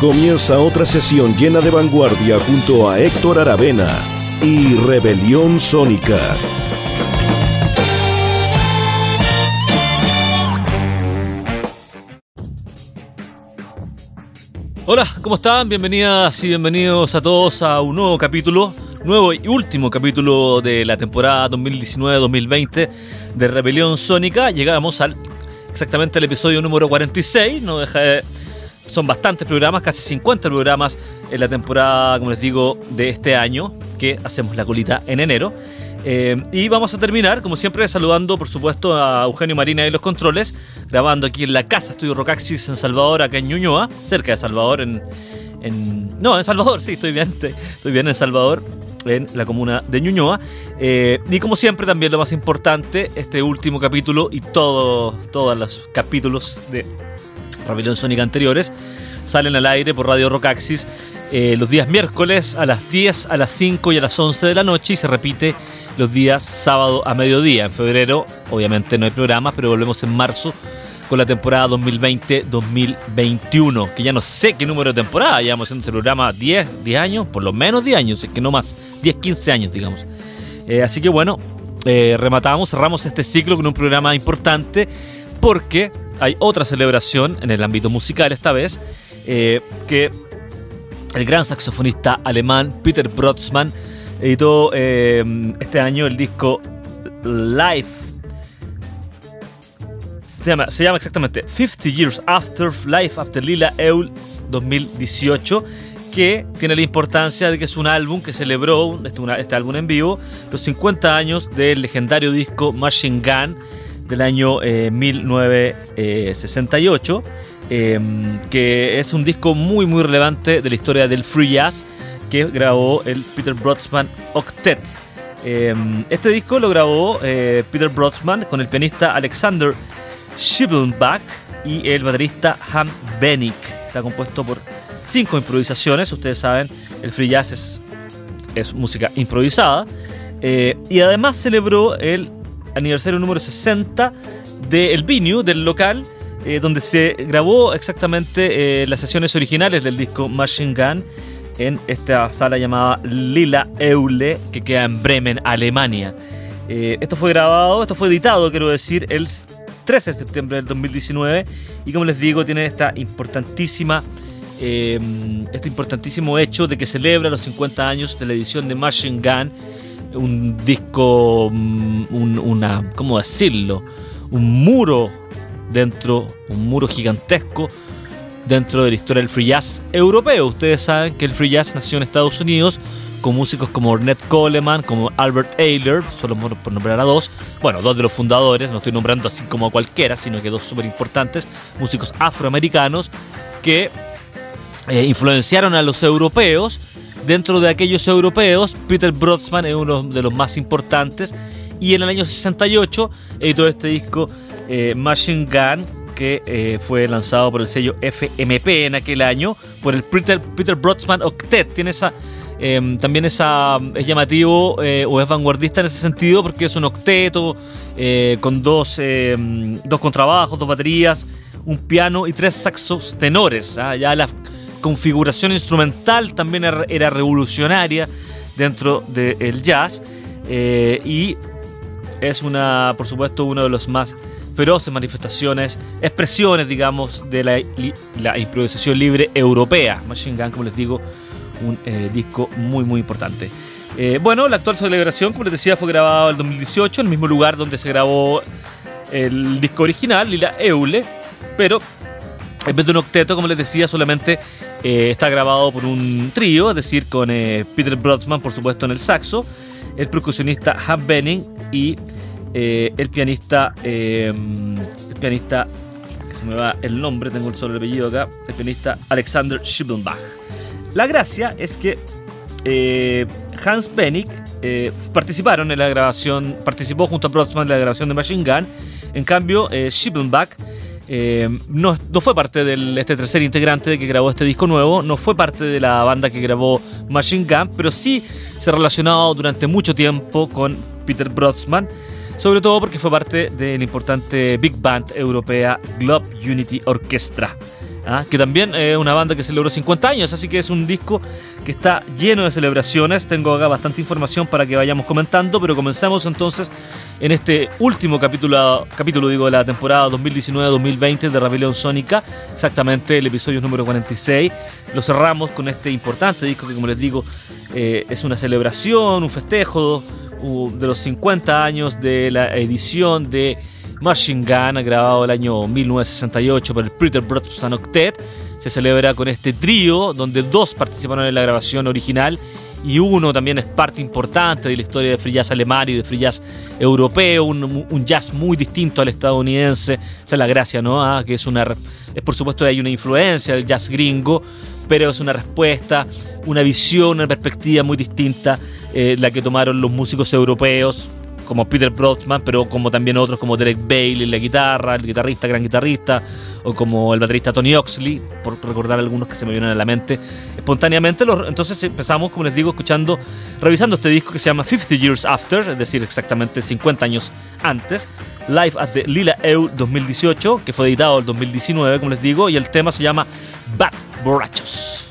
Comienza otra sesión llena de vanguardia junto a Héctor Aravena y Rebelión Sónica. Hola, ¿cómo están? Bienvenidas y bienvenidos a todos a un nuevo capítulo, nuevo y último capítulo de la temporada 2019-2020 de Rebelión Sónica. Llegamos al exactamente al episodio número 46, no deja de son bastantes programas, casi 50 programas en la temporada, como les digo, de este año, que hacemos la colita en enero. Eh, y vamos a terminar, como siempre, saludando, por supuesto, a Eugenio Marina y los controles, grabando aquí en la casa Estudio Rocaxis en Salvador, acá en Ñuñoa, cerca de Salvador, en, no, en Salvador, sí, estoy bien, estoy bien en Salvador, en la comuna de Ñuñoa. Eh, y como siempre, también lo más importante, este último capítulo y todo, todos los capítulos de Rebelión Sónica anteriores, salen al aire por Radio Rocaxis eh, los días miércoles a las 10, a las 5 y a las 11 de la noche y se repite los días sábado a mediodía. En febrero, obviamente no hay programas, pero volvemos en marzo con la temporada 2020-2021, que ya no sé qué número de temporada, llevamos haciendo este programa 10, 10 años, por lo menos 10 años, es que no más, 10, 15 años, digamos. Eh, así que bueno, eh, rematamos, cerramos este ciclo con un programa importante porque hay otra celebración en el ámbito musical esta vez, eh, que el gran saxofonista alemán Peter Brotzmann editó eh, este año el disco Life. Se llama, se llama exactamente 50 Years After Life After Lila Eul 2018 que tiene la importancia de que es un álbum que celebró, este, este álbum en vivo, los 50 años del legendario disco Machine Gun del año 1968, eh, em, que es un disco muy muy relevante de la historia del free jazz que grabó el Peter Brodsman Octet. Em, este disco lo grabó eh, Peter Brodsman con el pianista Alexander Schibelbach y el baterista Ham Benick. Está compuesto por cinco improvisaciones. Ustedes saben, el free jazz es, música improvisada. Eh, y además celebró el aniversario número 60 del Venue, del local, eh, donde se grabó exactamente eh, las sesiones originales del disco Machine Gun en esta sala llamada Lila Eule, que queda en Bremen, Alemania. Esto fue grabado, esto fue editado, quiero decir, el 13 de septiembre del 2019 y como les digo, tiene esta importantísima este importantísimo hecho de que celebra los 50 años de la edición de Machine Gun un disco, mm, un, una, ¿cómo decirlo? Un muro dentro, un muro gigantesco dentro de la historia del free jazz europeo. Ustedes saben que el free jazz nació en Estados Unidos con músicos como Ornette Coleman, como Albert Ayler, solo por nombrar a dos, bueno, dos de los fundadores, no estoy nombrando así como a cualquiera, sino que dos súper importantes, músicos afroamericanos que eh, influenciaron a los europeos. Dentro de aquellos europeos, Peter Brodsman es uno de los más importantes. Y en el año 68 editó este disco eh, Machine Gun que eh, fue lanzado por el sello FMP en aquel año por el Peter, Peter Brodsman Octet. Tiene esa em, también esa, es llamativo eh, o es vanguardista en ese sentido porque es un octeto con dos, em, dos contrabajos, dos baterías, un piano y tres saxos tenores. ¿ah? Ya la configuración instrumental también era revolucionaria dentro del jazz eh, y es una, por supuesto, uno de los más feroces manifestaciones, expresiones, digamos, de la, improvisación libre europea. Machine Gun, como les digo, un eh, disco muy, muy importante. Eh, bueno, la actual celebración, como les decía, fue grabado en el 2018, en el mismo lugar donde se grabó el disco original, Lila Eule, pero en vez de un octeto, como les decía, solamente eh, está grabado por un trío, es decir, con Peter Brodsman, por supuesto, en el saxo, el percusionista Ham Benning y el pianista, el pianista, que se me va el nombre, tengo solo el apellido acá, el pianista Alexander Schibelbach. La gracia es que eh, Hans Bennick participaron en la grabación, participó junto a Brodsman en la grabación de Machine Gun. En cambio, Schibelbach no, no, fue parte de este tercer integrante que grabó este disco nuevo, no fue parte de la banda que grabó Machine Gun, pero sí se relacionado durante mucho tiempo con Peter Brodsman sobre todo porque fue parte de la importante big band europea Globe Unity Orchestra. ¿Ah? que también es una banda que celebró 50 años, así que es un disco que está lleno de celebraciones. Tengo acá bastante información para que vayamos comentando, pero comenzamos entonces en este último capítulo, capítulo digo, de la temporada 2019-2020 de Rebelión Sónica, exactamente el episodio número 46. Lo cerramos con este importante disco que, como les digo, eh, es una celebración, un festejo de los 50 años de la edición de Machine Gun, grabado el año 1968 por el Peter Brothers Octet. Se celebra con este trío, donde dos participaron en la grabación original y uno también es parte importante de la historia de free jazz alemán y de free jazz europeo, un, jazz muy distinto al estadounidense. Esa es la gracia, ¿no? Ah, que es una. Es por supuesto hay una influencia del jazz gringo, pero es una respuesta, una visión, una perspectiva muy distinta eh, la que tomaron los músicos europeos como Peter Brodsman, pero como también otros como Derek Bailey la guitarra, el guitarrista, gran guitarrista, o como el baterista Tony Oxley, por recordar algunos que se me vienen a la mente espontáneamente. entonces empezamos, como les digo, escuchando, revisando este disco que se llama 50 Years After, es decir, exactamente 50 años antes. Live at the Lila Eu 2018, que fue editado el 2019, como les digo, y el tema se llama Bad Borrachos.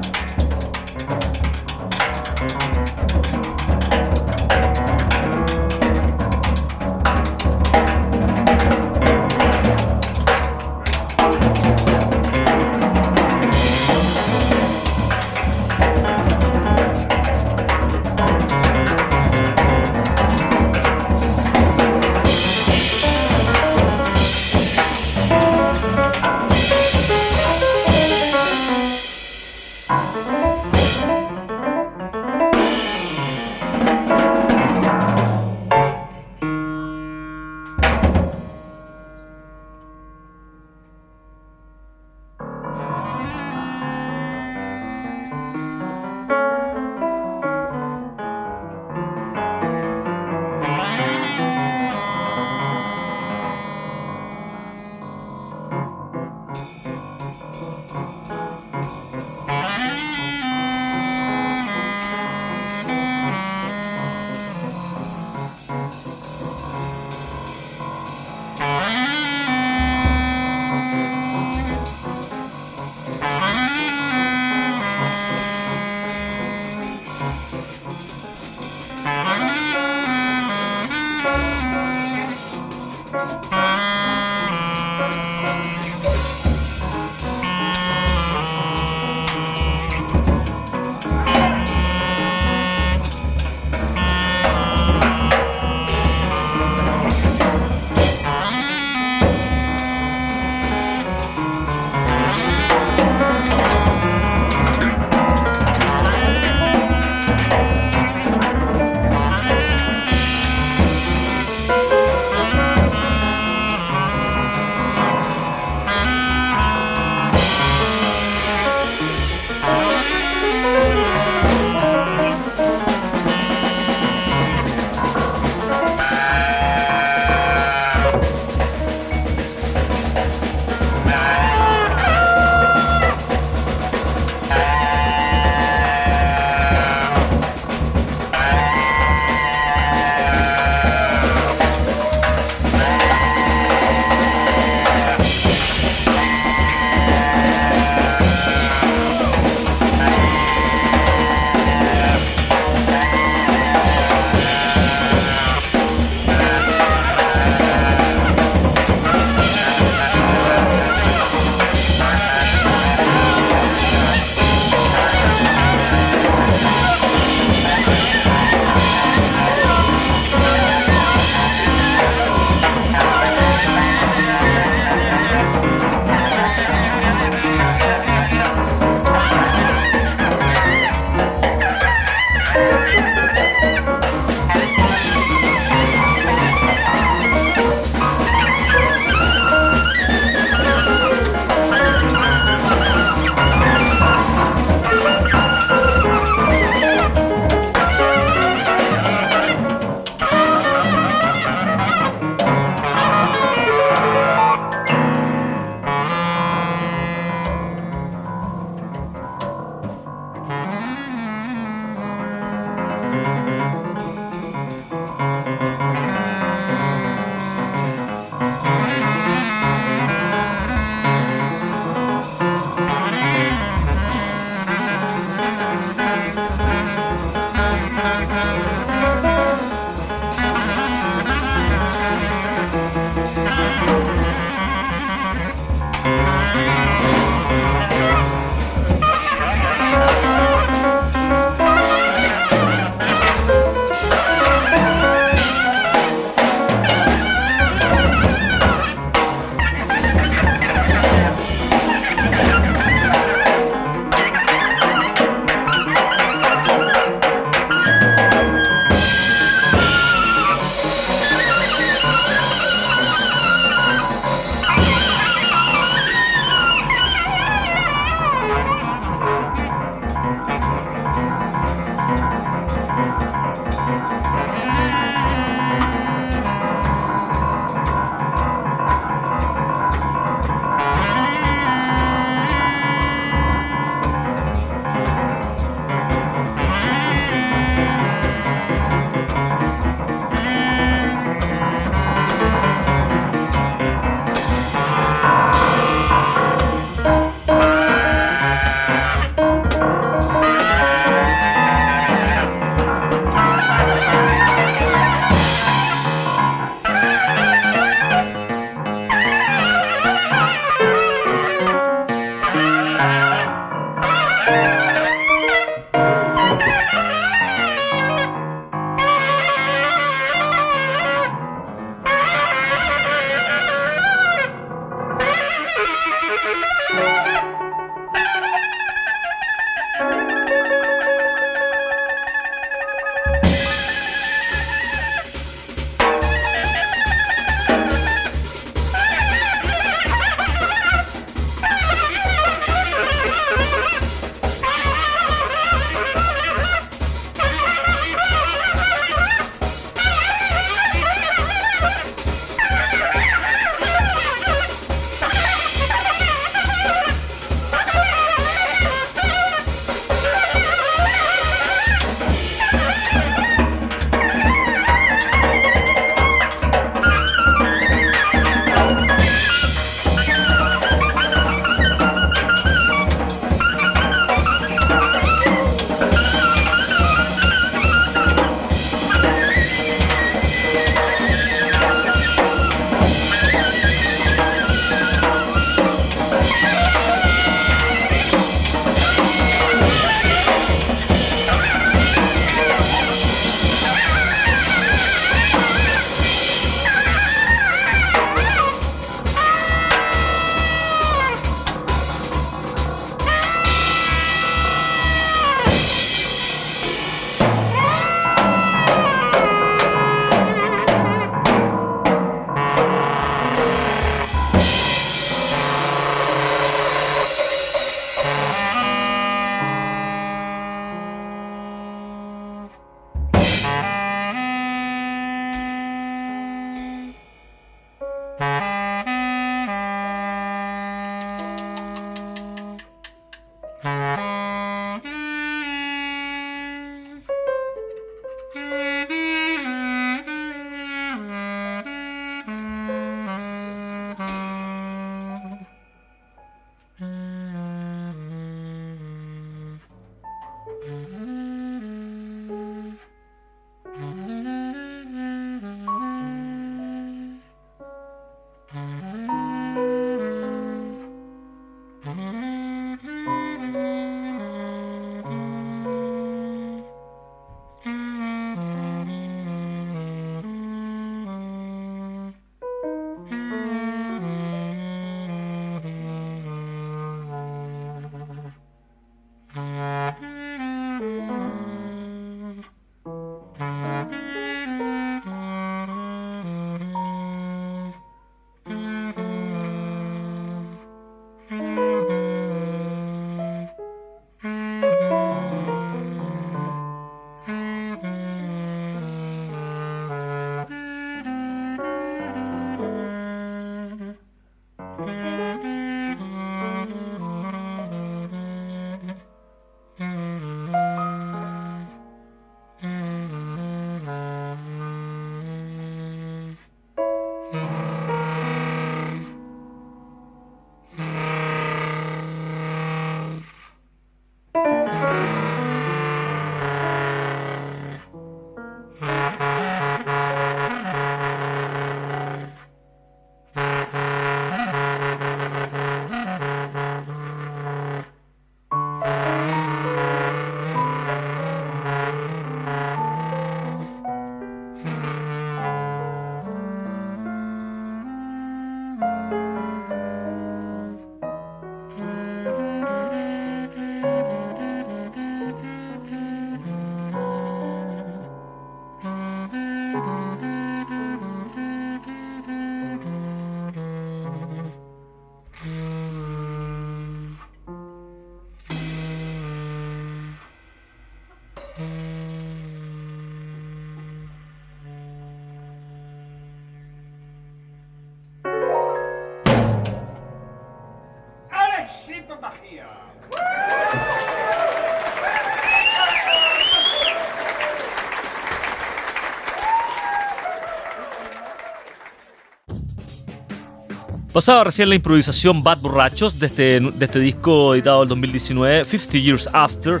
Pasaba recién la improvisación Bad Borrachos de este, este disco editado en 2019, 50 Years After,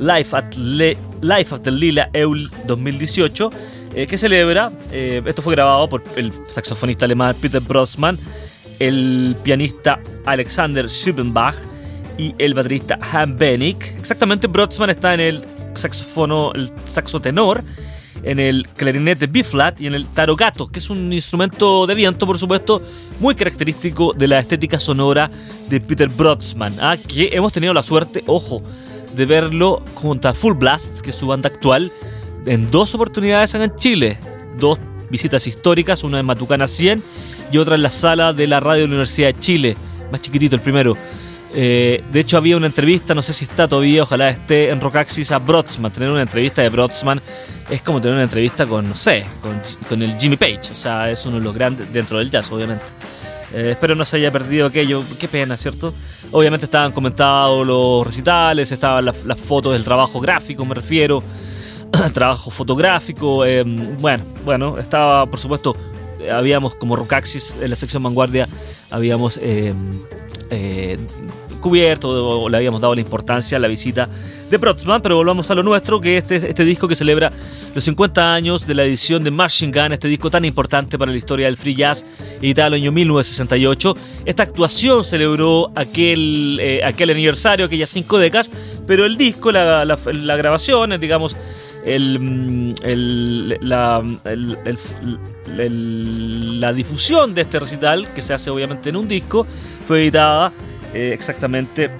Life at, Life at the Lila Eul 2018, eh, que celebra, eh, esto fue grabado por el saxofonista alemán Peter Brodsman, el pianista Alexander Schiebenbach y el baterista Han Benick. Exactamente, Brodsman está en el saxofono, el saxo tenor, en el clarinete B-flat y en el tarogato, que es un instrumento de viento, por supuesto, muy característico de la estética sonora de Peter Brodsman, ¿ah? que hemos tenido la suerte, ojo, de verlo junto a Full Blast, que es su banda actual, en dos oportunidades en Chile, dos visitas históricas, una en Matucana 100 y otra en la sala de la radio de la Universidad de Chile, más chiquitito el primero. Eh, de hecho, había una entrevista, no sé si está todavía, ojalá esté en Rockaxis a Brodsman. Tener una entrevista de Brodsman es como tener una entrevista con, no sé, con, el Jimmy Page. O sea, es uno de los grandes dentro del jazz, obviamente. Eh, espero no se haya perdido aquello. Qué pena, ¿cierto? Obviamente estaban comentados los recitales, estaban las, fotos del trabajo gráfico, me refiero. trabajo fotográfico. Eh, bueno, bueno, estaba, por supuesto, habíamos como Rockaxis en la sección vanguardia, habíamos cubierto o le habíamos dado la importancia a la visita de Brodsman, pero volvamos a lo nuestro, que este, este disco que celebra los 50 años de la edición de Machine Gun, este disco tan importante para la historia del free jazz, editado en el año 1968. Esta actuación celebró aquel, eh, aquel aniversario, aquellas cinco décadas, pero el disco, la, la, grabación, digamos, el, la, la, difusión de este recital, que se hace obviamente en un disco, fue editada eh, exactamente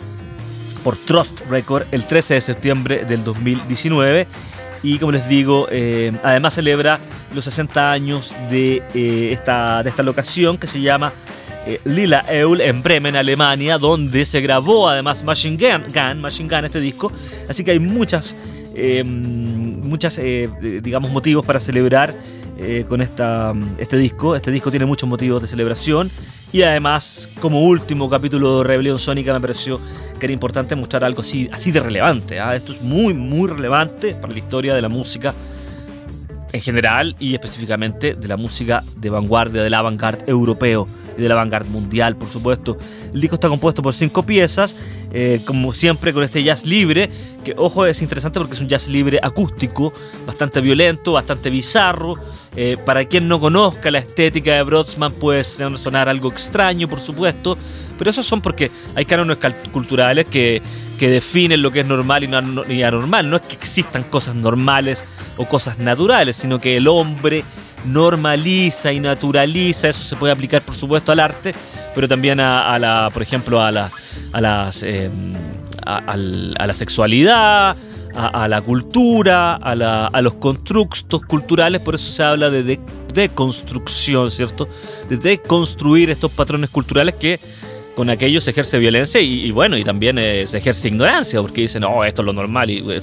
por Trust Record el 13 de septiembre del 2019. Y como les digo, eh, además celebra los 60 años de, eh, esta, de esta locación que se llama Lila Eul en Bremen, Alemania, donde se grabó además Machine Gun, Machine Gun este disco. Así que hay muchas, muchas digamos, motivos para celebrar con esta, este disco. Este disco tiene muchos motivos de celebración. Y además, como último capítulo de Rebelión Sónica, me pareció que era importante mostrar algo así, así de relevante. ¿ah? Esto es muy, muy relevante para la historia de la música en general y específicamente de la música de vanguardia, del avant-garde europeo y del avant-garde mundial, por supuesto. El disco está compuesto por cinco piezas, eh, como siempre con este jazz libre, que ojo es interesante porque es un jazz libre acústico, bastante violento, bastante bizarro. Eh, para quien no conozca la estética de Brodsman puede sonar algo extraño, por supuesto, pero esos son porque hay cánones culturales que, que definen lo que es normal y, y anormal. No es que existan cosas normales o cosas naturales, sino que el hombre normaliza y naturaliza, eso se puede aplicar por supuesto al arte, pero también a, la, por ejemplo, a la, a las, em, a, la sexualidad, a, la cultura, a, la, a los constructos culturales, por eso se habla de deconstrucción, ¿cierto? De deconstruir estos patrones culturales que con aquellos se ejerce violencia y, bueno, y también eh, se ejerce ignorancia, porque dicen, no, esto es lo normal, y eh,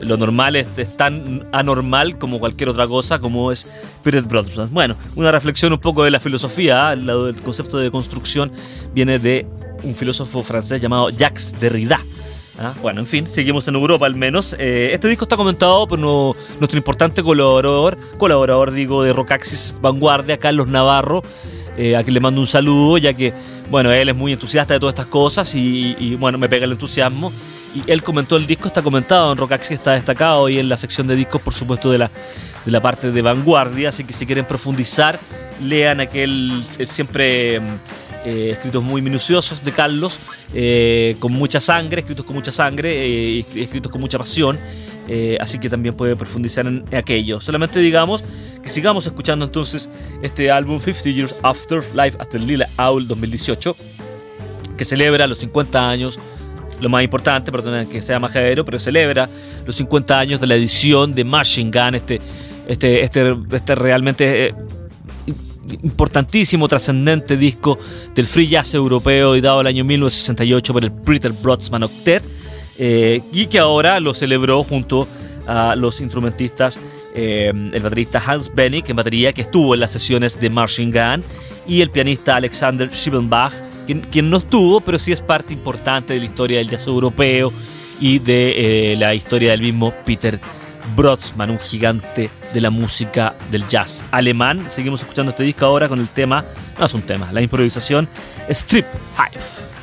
lo normal es, tan anormal como cualquier otra cosa, como es Peter Brothers. Bueno, una reflexión un poco de la filosofía, el concepto de construcción viene de un filósofo francés llamado Jacques Derrida. ¿ah? Bueno, en fin, seguimos en Europa al menos. Eh, este disco está comentado por nuestro importante colaborador, colaborador digo, de Rockaxis Vanguardia, Carlos Navarro, a quien le mando un saludo, ya que bueno, él es muy entusiasta de todas estas cosas y, bueno, me pega el entusiasmo. Y él comentó el disco, está comentado en Rockaxi, está destacado y en la sección de discos, por supuesto, de la, de la parte de vanguardia. Así que si quieren profundizar, lean aquel siempre eh, escritos muy minuciosos de Carlos, eh, con mucha sangre, escritos con mucha sangre, eh, escritos con mucha pasión. Eh, así que también puede profundizar en aquello. Solamente digamos que sigamos escuchando entonces este álbum 50 Years After Life the Lila Owl 2018, que celebra los 50 años, lo más importante, perdón que sea majadero, pero celebra los 50 años de la edición de Machine Gun, este, este, este, este realmente... Eh, importantísimo, trascendente disco del free jazz europeo y dado el año 1968 por el Peter Brodsman Octet eh, y que ahora lo celebró junto a los instrumentistas, eh, el baterista Hans Bennick en batería, que estuvo en las sesiones de Marching Gun, y el pianista Alexander Schiebenbach quien, no estuvo, pero sí es parte importante de la historia del jazz europeo y de eh, la historia del mismo Peter Brodsman, un gigante de la música del jazz alemán. Seguimos escuchando este disco ahora con el tema, no es un tema, la improvisación Strip Hive.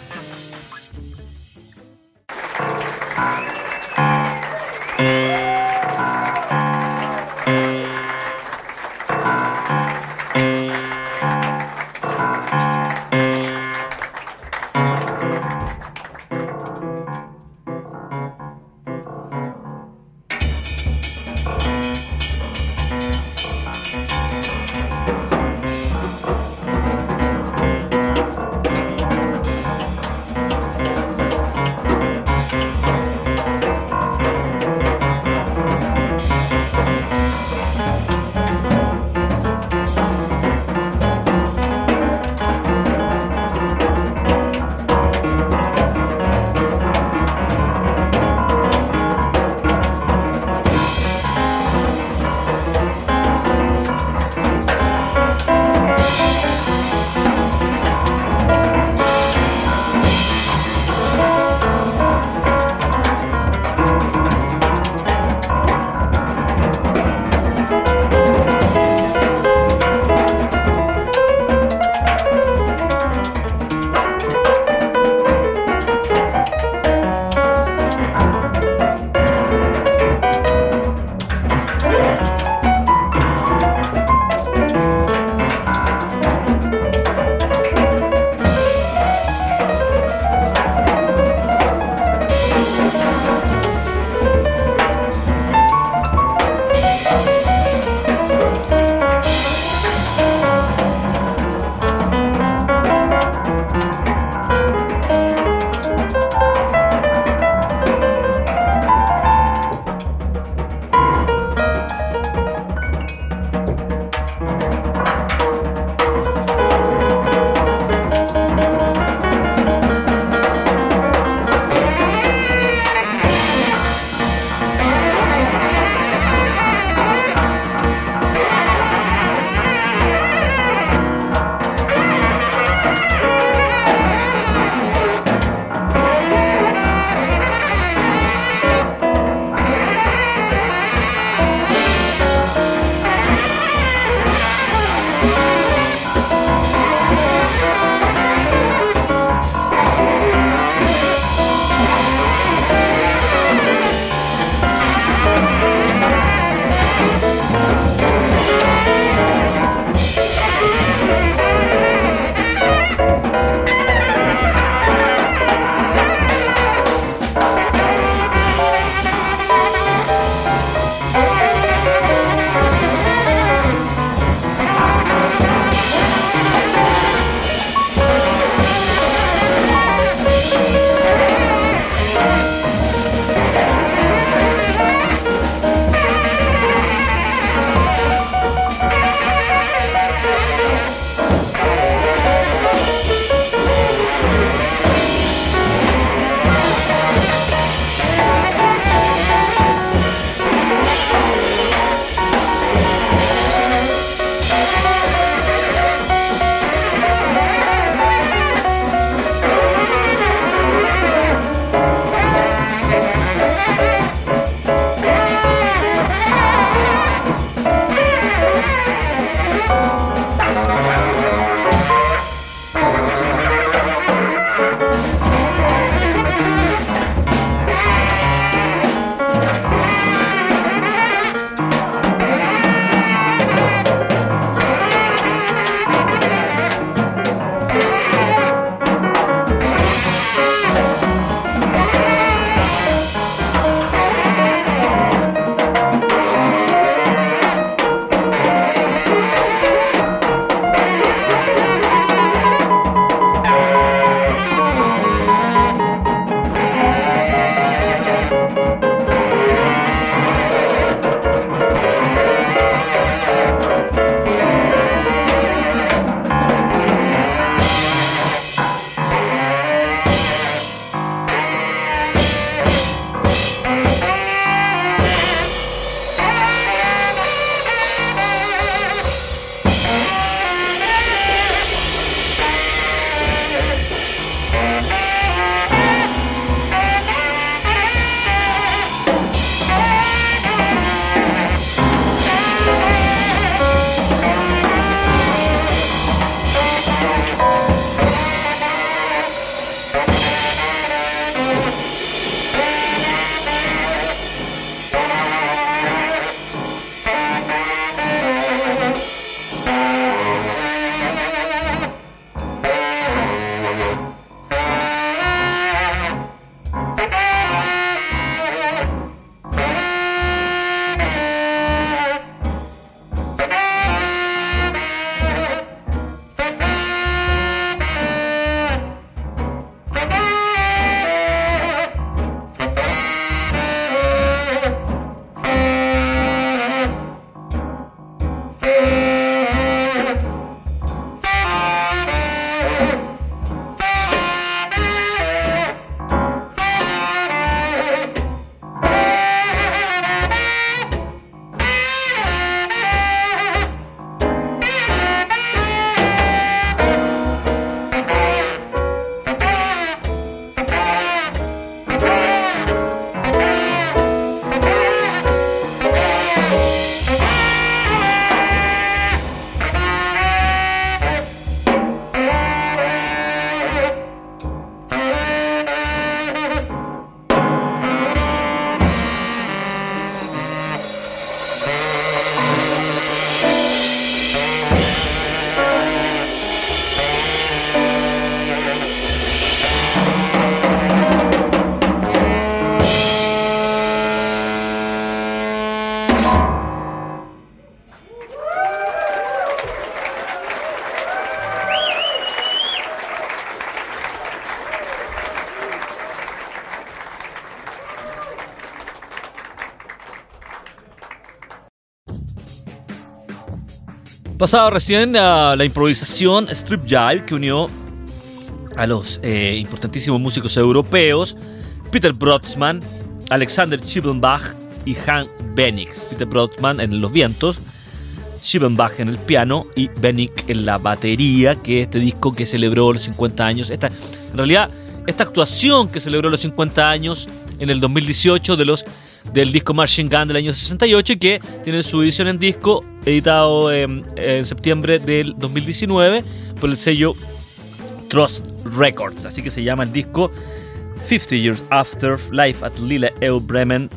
Pasado recién a la improvisación Strip Jive que unió a los eh, importantísimos músicos europeos Peter Brodsman, Alexander Schiebenbach y Han Benix. Peter Brodsman en los vientos, Schiebenbach en el piano y Benix en la batería, que este disco que celebró los 50 años. En realidad, esta actuación que celebró los 50 años en el 2018 de los del disco Machine Gun del año 68 y que tiene su edición en disco editado en septiembre del 2019 por el sello Trust Records. Así que se llama el disco 50 Years After Life at Lille Eu Bremen.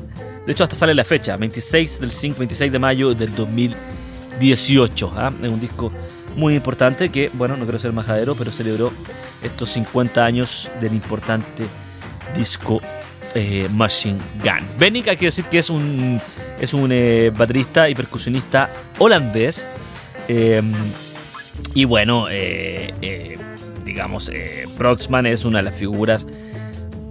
De hecho, hasta sale la fecha, 26 del 5, 26 de mayo del 2018. ¿ah? Es un disco muy importante que, bueno, no quiero ser majadero, pero celebró estos 50 años del importante disco eh, Machine Gun. Bennick hay que decir que es un, es un eh, baterista y percusionista holandés. Em, y bueno, eh, digamos, Brodsman es una de las figuras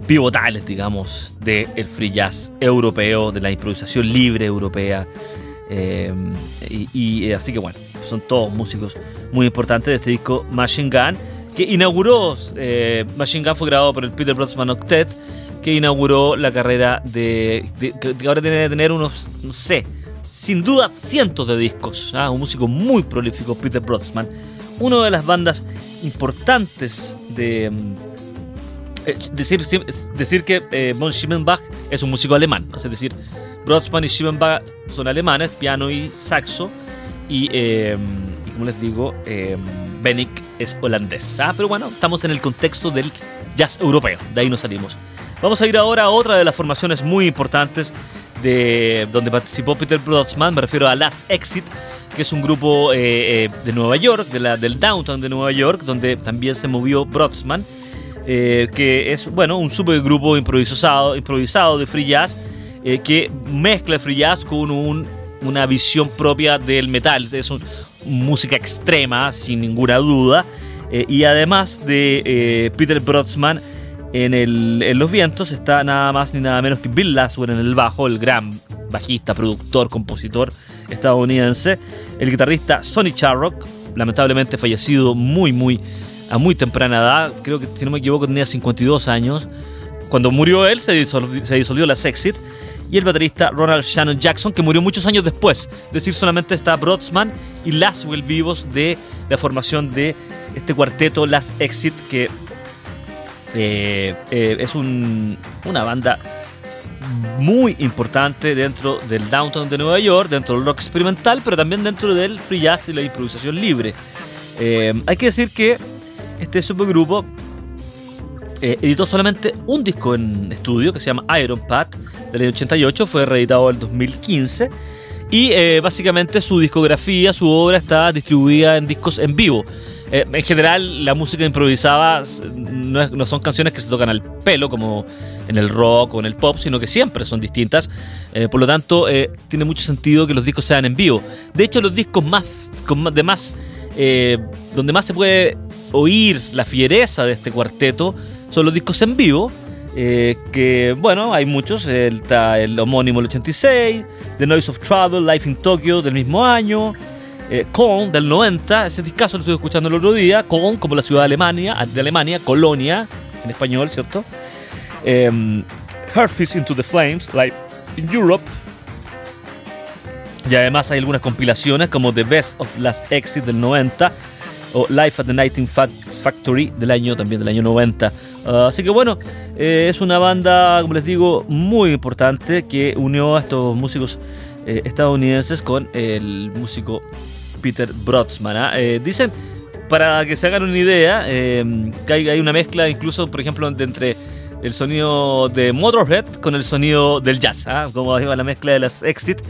pivotales, digamos, del free jazz europeo, de la improvisación libre europea. Y, así que bueno, son todos músicos muy importantes de este disco Machine Gun, que inauguró, Machine Gun fue grabado por el Peter Brodsman Octet, que inauguró la carrera de, que ahora tiene que tener unos, no sé, sin duda cientos de discos. ¿ah? Un músico muy prolífico, Peter Brodsman. Una de las bandas importantes de... Eh, decir, decir que eh, von Schimmenbach es un músico alemán, es decir, Brodsman y Schimmenbach son alemanes, piano y saxo, y, eh, y como les digo, eh, Bennick es holandés. ¿ah? Pero bueno, estamos en el contexto del jazz europeo, de ahí nos salimos. Vamos a ir ahora a otra de las formaciones muy importantes de donde participó Peter Brodsman, me refiero a Last Exit, que es un grupo eh, eh, de Nueva York, de la, del downtown de Nueva York, donde también se movió Brodsman, eh, que es bueno un supergrupo improvisado, improvisado de free jazz que mezcla free jazz con una visión propia del metal, es música extrema, sin ninguna duda, y además de Peter Brodsman, en, los vientos está nada más ni nada menos que Bill Laswell en el bajo, el gran bajista, productor, compositor estadounidense. El guitarrista Sonny Charrock, lamentablemente fallecido muy, muy, a muy temprana edad. Creo que, si no me equivoco, tenía 52 años. Cuando murió él, se disolvió, se disolvió la Sexit. Y el baterista Ronald Shannon Jackson, que murió muchos años después. Es decir, solamente está Brodsman y Laswell vivos de la formación de este cuarteto Last Exit que eh, eh, es una banda muy importante dentro del downtown de Nueva York, dentro del rock experimental, pero también dentro del free jazz y la improvisación libre. Eh, hay que decir que este supergrupo editó solamente un disco en estudio que se llama Iron Path del año 88, fue reeditado en 2015 y básicamente su discografía, su obra está distribuida en discos en vivo. Eh, en general, la música improvisada no, son canciones que se tocan al pelo, como en el rock o en el pop, sino que siempre son distintas. Eh, por lo tanto, eh, tiene mucho sentido que los discos sean en vivo. De hecho, los discos más, de más donde más se puede oír la fiereza de este cuarteto son los discos en vivo. que bueno, hay muchos, está el homónimo el 86, The Noise of Travel, Life in Tokyo del mismo año, eh, del 90, ese discazo lo estuve escuchando el otro día, Con como la ciudad de Alemania, de Alemania, Colonia, en español, ¿cierto? Eh, into the Flames, Live in Europe. Y además hay algunas compilaciones como The Best of Last Exit del 90 o Life at the Nighting Factory del año también del año 90. Ah, así que bueno, eh, es una banda, como les digo, muy importante que unió a estos músicos eh, estadounidenses con el músico Peter Brodsman. ¿ah? Eh, dicen, para que se hagan una idea, eh, que hay, una mezcla incluso, por ejemplo, entre el sonido de Motorhead con el sonido del jazz, ¿ah? como digo, la mezcla de las Exit.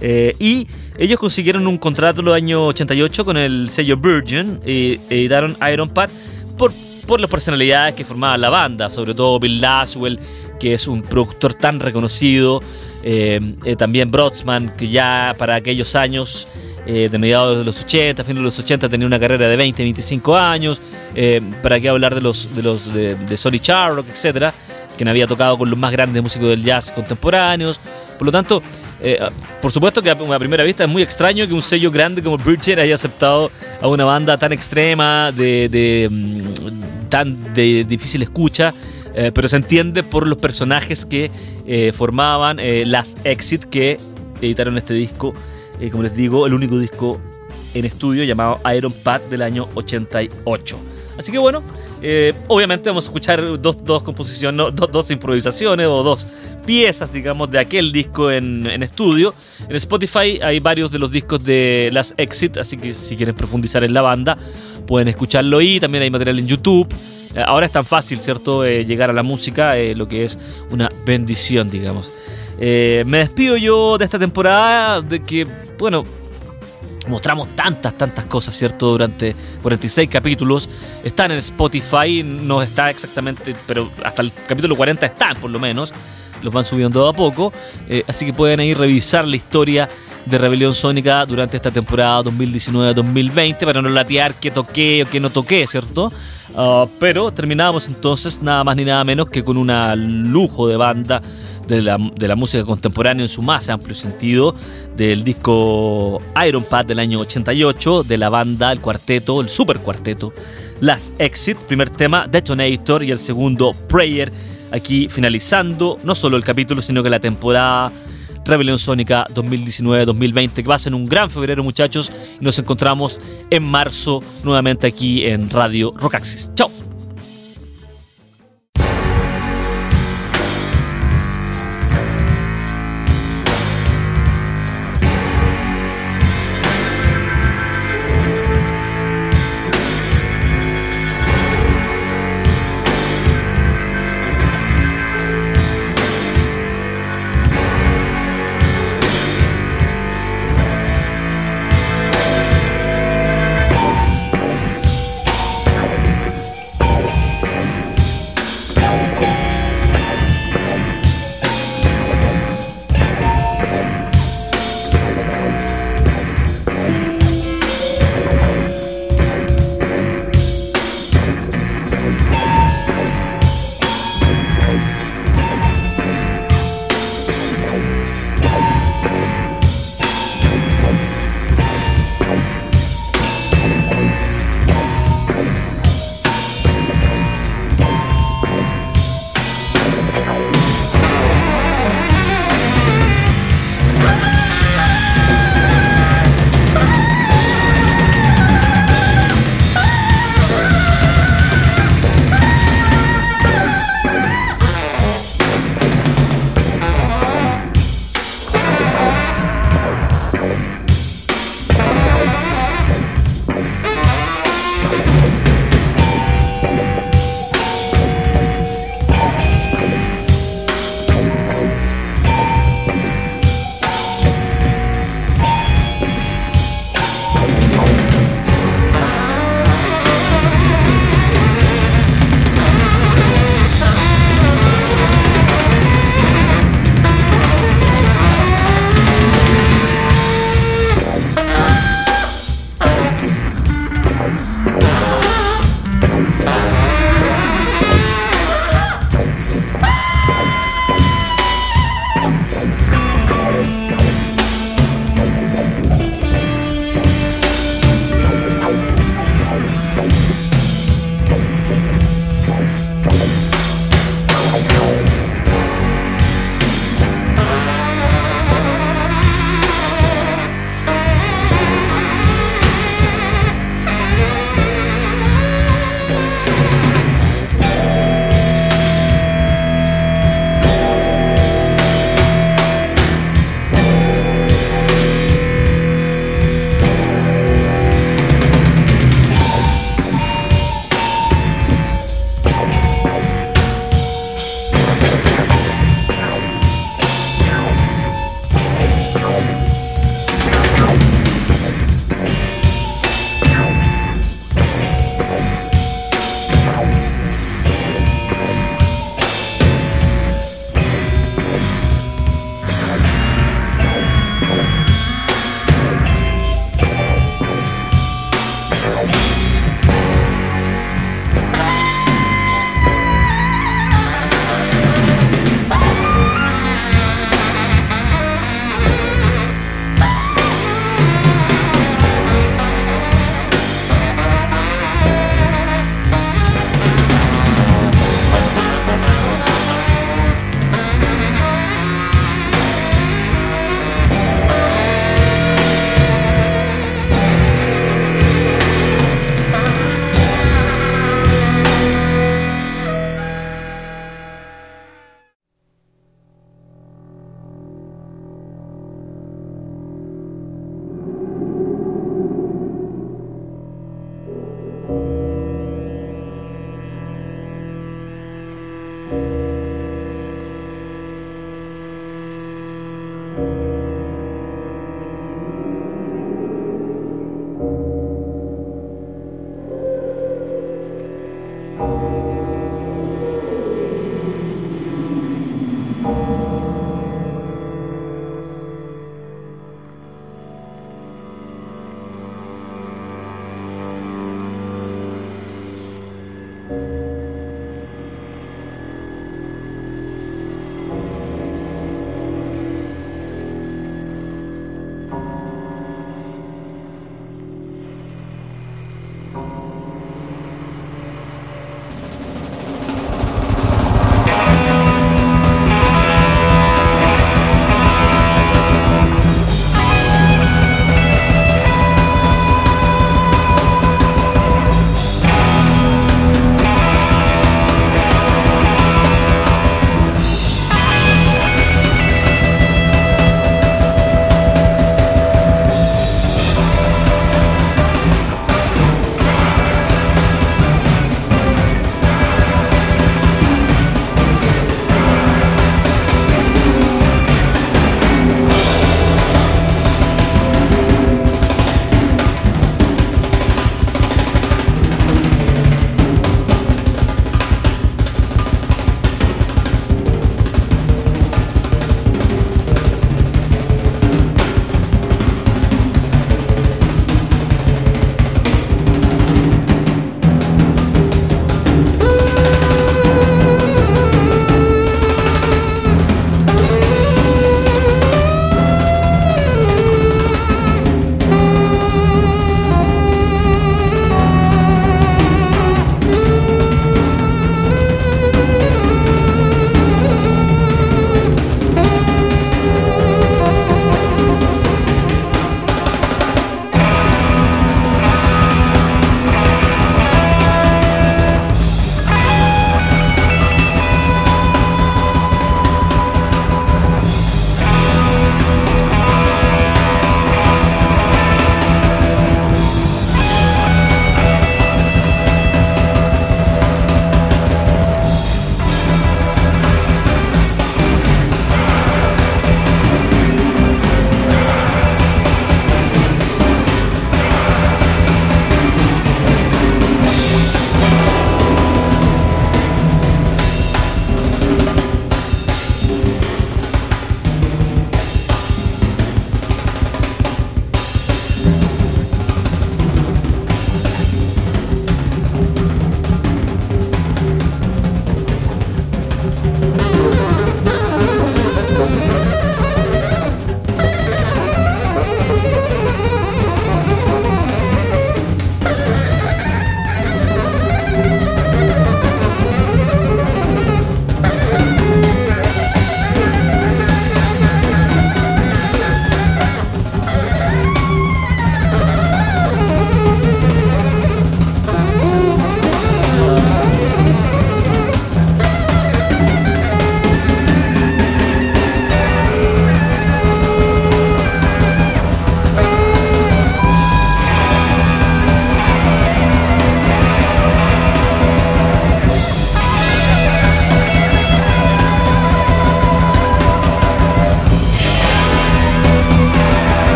Eh, y ellos consiguieron un contrato en el año 88 con el sello Virgin y editaron Iron Pad por, por las personalidades que formaban la banda, sobre todo Bill Laswell, que es un productor tan reconocido, también Brodsman, que ya para aquellos años eh, de mediados de los 80, fines de los 80 tenía una carrera de 20, 25 años, eh, para qué hablar de los de los de, de Sonny etcétera, quien había tocado con los más grandes músicos del jazz contemporáneos. Por lo tanto, Eh, por supuesto que a primera vista es muy extraño que un sello grande como Bridget haya aceptado a una banda tan extrema, de, mm, tan de difícil escucha, pero se entiende por los personajes que formaban las Exit que editaron este disco, como les digo, el único disco en estudio llamado Iron Path del año 88. Así que bueno, obviamente vamos a escuchar dos, dos composiciones, dos, dos improvisaciones o dos piezas, digamos, de aquel disco en, estudio. En Spotify hay varios de los discos de las Exit, así que si quieren profundizar en la banda, pueden escucharlo ahí. También hay material en YouTube. Eh, ahora es tan fácil, ¿cierto?, eh, llegar a la música, eh, lo que es una bendición, digamos. Me despido yo de esta temporada, de que, bueno, mostramos tantas, tantas cosas, ¿cierto? Durante 46 capítulos. Están en Spotify, no está exactamente, pero hasta el capítulo 40 están, por lo menos los van subiendo a poco. Eh, así que pueden ahí revisar la historia de Rebelión Sónica durante esta temporada 2019-2020 para no latear qué toqué o qué no toqué, ¿cierto? Ah, pero terminamos entonces nada más ni nada menos que con un lujo de banda de la, de la, música contemporánea en su más amplio sentido, del disco Iron Pad del año 88, de la banda, el cuarteto, el super cuarteto, Las Exit, primer tema Detonator y el segundo Prayer aquí finalizando no solo el capítulo, sino que la temporada Rebelión Sónica 2019-2020, que va a ser un gran febrero, muchachos, y nos encontramos en marzo nuevamente aquí en Radio Rockaxis. ¡Chao!